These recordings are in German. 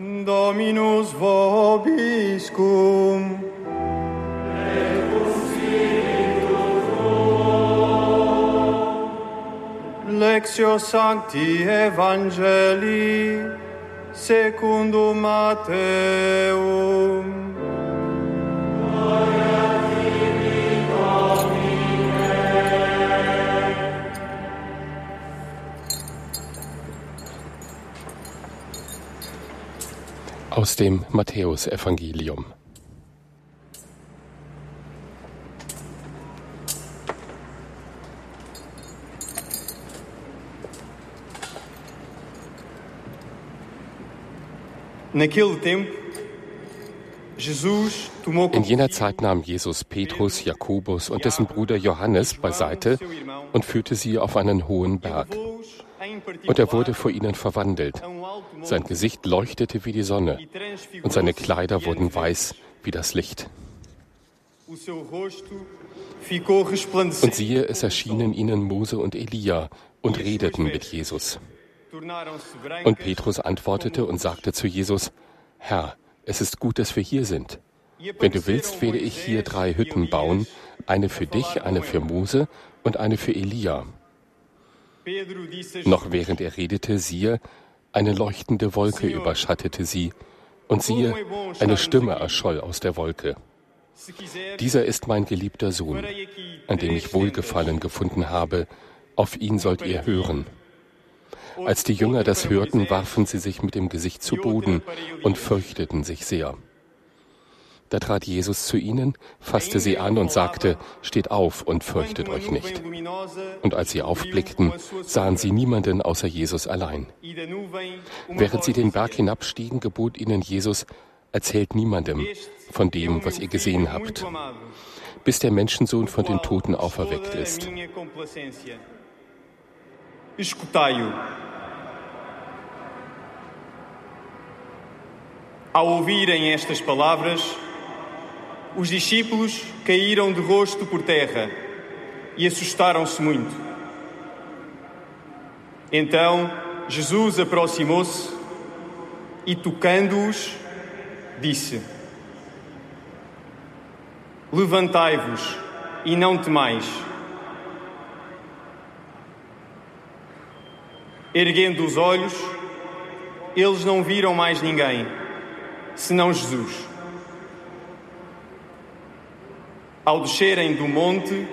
Dominus vobiscum. Lectio Sancti Evangelii secundum Matteum. Aus dem Matthäusevangelium. In jener Zeit nahm Jesus Petrus, Jakobus und dessen Bruder Johannes beiseite und führte sie auf einen hohen Berg. Und er wurde vor ihnen verwandelt. Sein Gesicht leuchtete wie die Sonne und seine Kleider wurden weiß wie das Licht. Und siehe, es erschienen ihnen Mose und Elia und redeten mit Jesus. Und Petrus antwortete und sagte zu Jesus, Herr, es ist gut, dass wir hier sind. Wenn du willst, werde ich hier drei Hütten bauen, eine für dich, eine für Mose und eine für Elia. Noch während er redete, siehe, eine leuchtende Wolke überschattete sie, und siehe, eine Stimme erscholl aus der Wolke. Dieser ist mein geliebter Sohn, an dem ich Wohlgefallen gefunden habe, auf ihn sollt ihr hören. Als die Jünger das hörten, warfen sie sich mit dem Gesicht zu Boden und fürchteten sich sehr. Da trat Jesus zu ihnen, fasste sie an und sagte, Steht auf und fürchtet euch nicht. Und als sie aufblickten, sahen sie niemanden außer Jesus allein. Während sie den Berg hinabstiegen, gebot ihnen Jesus, Erzählt niemandem von dem, was ihr gesehen habt, bis der Menschensohn von den Toten auferweckt ist. Ao ouvirem estas palavras, os discípulos caíram de rosto por terra e assustaram-se muito. Então Jesus aproximou-se e, tocando-os, disse: Levantai-vos e não temais. Erguendo os olhos, eles não viram mais ninguém, senão Jesus. Ao descerem do monte,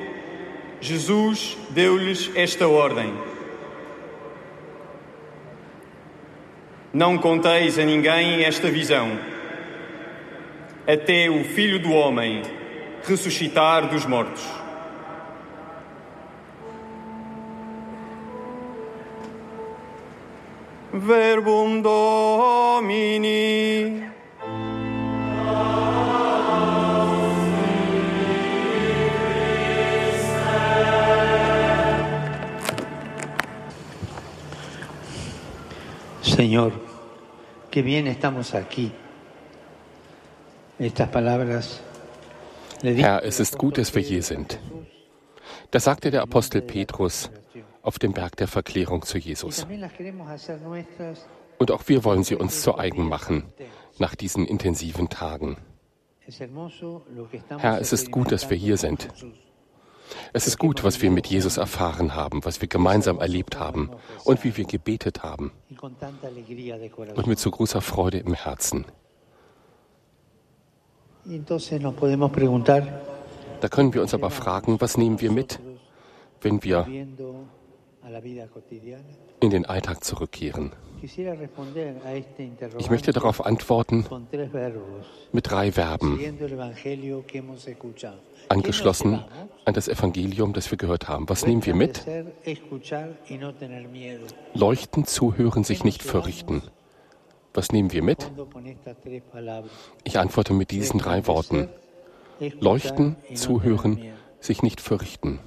Jesus deu-lhes esta ordem: Não conteis a ninguém esta visão, até o Filho do Homem ressuscitar dos mortos. Verbum Domini. Señor, qué bien estamos aquí. Estas palabras. Herr, es ist gut, dass wir hier sind. Das sagte der Apostel Petrus auf dem Berg der Verklärung zu Jesus. Und auch wir wollen sie uns zu eigen machen nach diesen intensiven Tagen. Herr, es ist gut, dass wir hier sind. Es ist gut, was wir mit Jesus erfahren haben, was wir gemeinsam erlebt haben und wie wir gebetet haben. Und mit so großer Freude im Herzen. Da können wir uns aber fragen, was nehmen wir mit, wenn wir in den Alltag zurückkehren. Ich möchte darauf antworten mit drei Verben, angeschlossen an das Evangelium, das wir gehört haben. Was nehmen wir mit? Leuchten, zuhören, sich nicht fürchten. Was nehmen wir mit? Ich antworte mit diesen drei Worten. Leuchten, zuhören, sich nicht fürchten.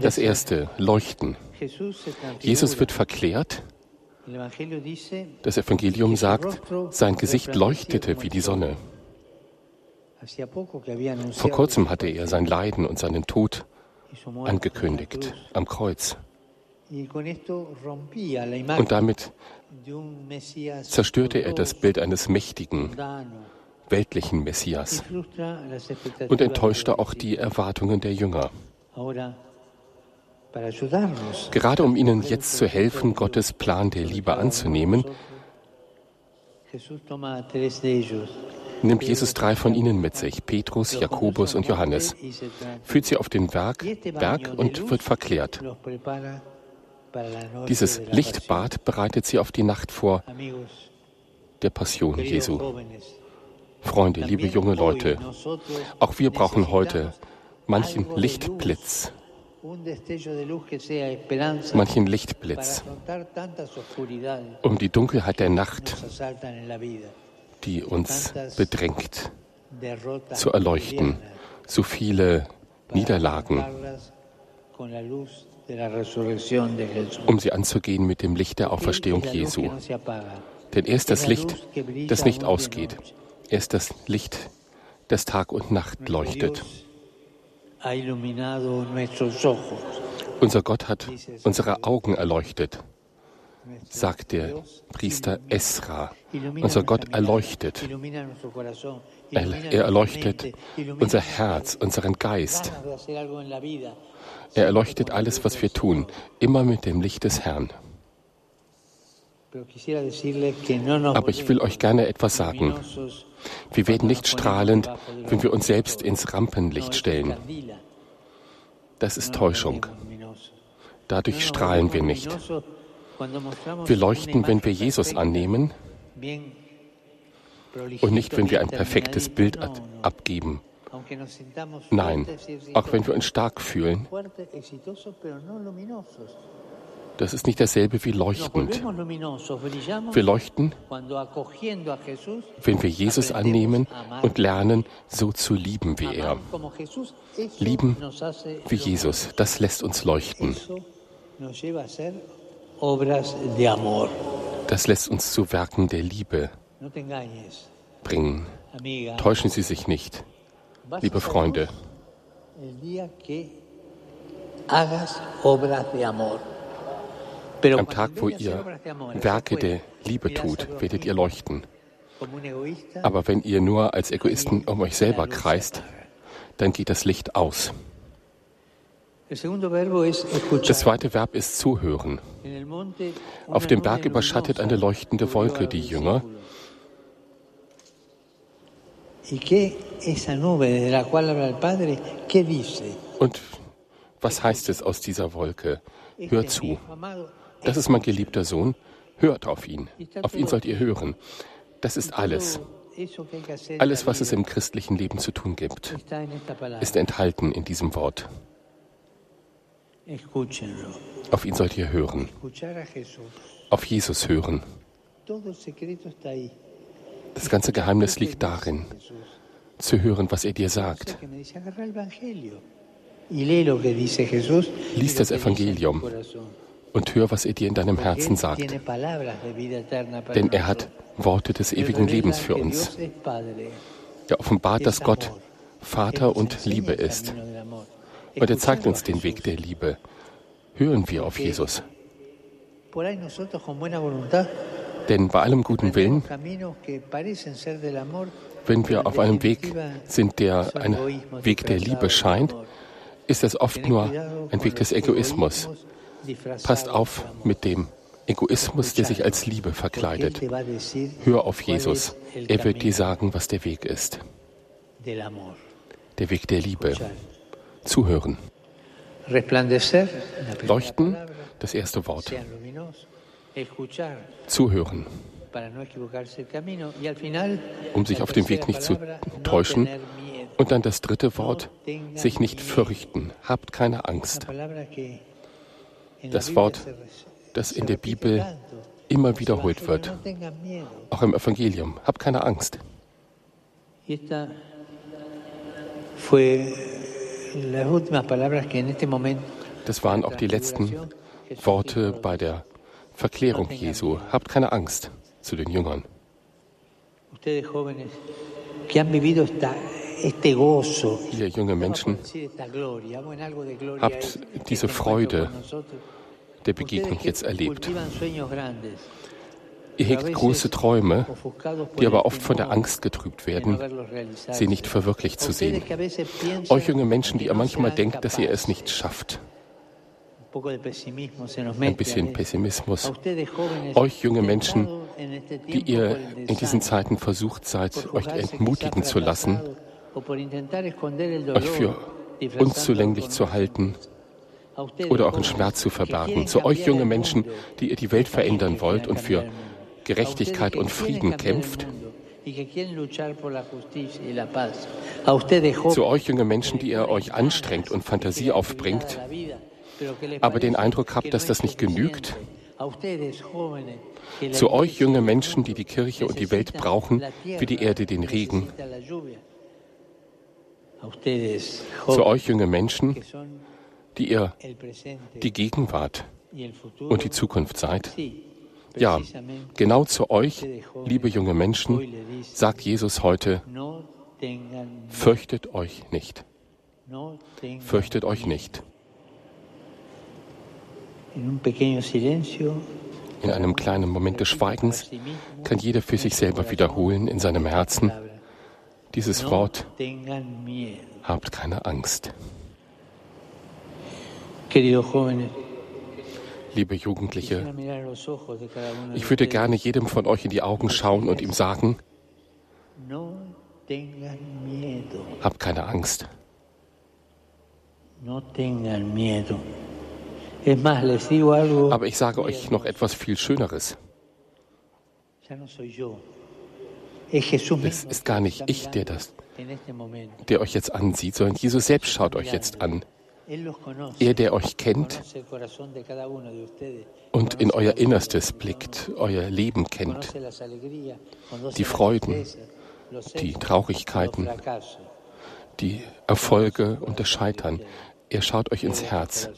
Das erste, leuchten. Jesus wird verklärt. Das Evangelium sagt, sein Gesicht leuchtete wie die Sonne. Vor kurzem hatte er sein Leiden und seinen Tod angekündigt am Kreuz. Und damit zerstörte er das Bild eines mächtigen, weltlichen Messias und enttäuschte auch die Erwartungen der Jünger. Gerade um ihnen jetzt zu helfen, Gottes Plan der Liebe anzunehmen, nimmt Jesus drei von ihnen mit sich, Petrus, Jakobus und Johannes, führt sie auf den Berg, Berg und wird verklärt. Dieses Lichtbad bereitet sie auf die Nacht vor der Passion Jesu. Freunde, liebe junge Leute, auch wir brauchen heute manchen Lichtblitz, manchen Lichtblitz, um die Dunkelheit der Nacht, die uns bedrängt, zu erleuchten. So viele Niederlagen, um sie anzugehen mit dem Licht der Auferstehung Jesu. Denn er ist das Licht, das nicht ausgeht. Er ist das Licht, das Tag und Nacht leuchtet. Unser Gott hat unsere Augen erleuchtet, sagt der Priester Esra. Unser Gott erleuchtet. Er, er erleuchtet unser Herz, unseren Geist. Er erleuchtet alles, was wir tun, immer mit dem Licht des Herrn. Aber ich will euch gerne etwas sagen. Wir werden nicht strahlend, wenn wir uns selbst ins Rampenlicht stellen. Das ist Täuschung. Dadurch strahlen wir nicht. Wir leuchten, wenn wir Jesus annehmen und nicht, wenn wir ein perfektes Bild abgeben. Nein, auch wenn wir uns stark fühlen, das ist nicht dasselbe wie leuchtend. Wir leuchten, wenn wir Jesus annehmen und lernen, so zu lieben wie er. Lieben wie Jesus, das lässt uns leuchten. Das lässt uns zu Werken der Liebe bringen. Täuschen Sie sich nicht liebe Freunde. Am Tag, wo ihr Werke der Liebe tut, werdet ihr leuchten. Aber wenn ihr nur als Egoisten um euch selber kreist, dann geht das Licht aus. Das zweite Verb ist zuhören. Auf dem Berg überschattet eine leuchtende Wolke die Jünger und was heißt es aus dieser Wolke? Hört zu. Das ist mein geliebter Sohn. Hört auf ihn. Auf ihn sollt ihr hören. Das ist alles. Alles, was es im christlichen Leben zu tun gibt, ist enthalten in diesem Wort. Auf ihn sollt ihr hören. Auf Jesus hören. Das ganze Geheimnis liegt darin, zu hören, was er dir sagt. Lies das Evangelium und hör, was er dir in deinem Herzen sagt. Denn er hat Worte des ewigen Lebens für uns. Er offenbart, dass Gott Vater und Liebe ist. Und er zeigt uns den Weg der Liebe. Hören wir auf Jesus. Denn bei allem guten Willen, wenn wir auf einem Weg sind, der ein Weg der Liebe scheint, ist es oft nur ein Weg des Egoismus. Passt auf mit dem Egoismus, der sich als Liebe verkleidet. Hör auf Jesus. Er wird dir sagen, was der Weg ist. Der Weg der Liebe. Zuhören. Leuchten, das erste Wort. Zuhören, um sich auf dem Weg nicht zu täuschen. Und dann das dritte Wort, sich nicht fürchten, habt keine Angst. Das Wort, das in der Bibel immer wiederholt wird, auch im Evangelium, habt keine Angst. Das waren auch die letzten Worte bei der Verklärung Jesu. Habt keine Angst zu den Jüngern. Ihr junge Menschen, habt diese Freude der Begegnung jetzt erlebt. Ihr hegt große Träume, die aber oft von der Angst getrübt werden, sie nicht verwirklicht zu sehen. Euch junge Menschen, die ihr manchmal denkt, dass ihr es nicht schafft. Ein bisschen Pessimismus. Euch junge Menschen, die ihr in diesen Zeiten versucht seid, euch entmutigen zu lassen, euch für unzulänglich zu halten oder euren Schmerz zu verbergen. Zu euch junge Menschen, die ihr die Welt verändern wollt und für Gerechtigkeit und Frieden kämpft. Zu euch junge Menschen, die ihr euch anstrengt und Fantasie aufbringt, aber den Eindruck habt, dass das nicht genügt. Zu euch junge Menschen, die die Kirche und die Welt brauchen, wie die Erde den Regen. Zu euch junge Menschen, die ihr die Gegenwart und die Zukunft seid. Ja, genau zu euch, liebe junge Menschen, sagt Jesus heute, fürchtet euch nicht. Fürchtet euch nicht. In einem kleinen Moment des Schweigens kann jeder für sich selber wiederholen in seinem Herzen dieses Wort, habt keine Angst. Liebe Jugendliche, ich würde gerne jedem von euch in die Augen schauen und ihm sagen, habt keine Angst. Aber ich sage euch noch etwas viel Schöneres. Es ist gar nicht ich, der das, der euch jetzt ansieht, sondern Jesus selbst schaut euch jetzt an. Er, der euch kennt und in euer Innerstes blickt, euer Leben kennt, die Freuden, die Traurigkeiten, die Erfolge und das Scheitern. Er schaut euch ins Herz.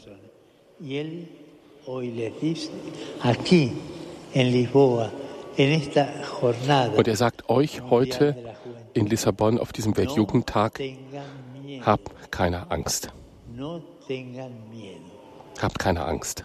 Und er sagt euch heute in Lissabon auf diesem Weltjugendtag, habt keine Angst. Habt keine Angst.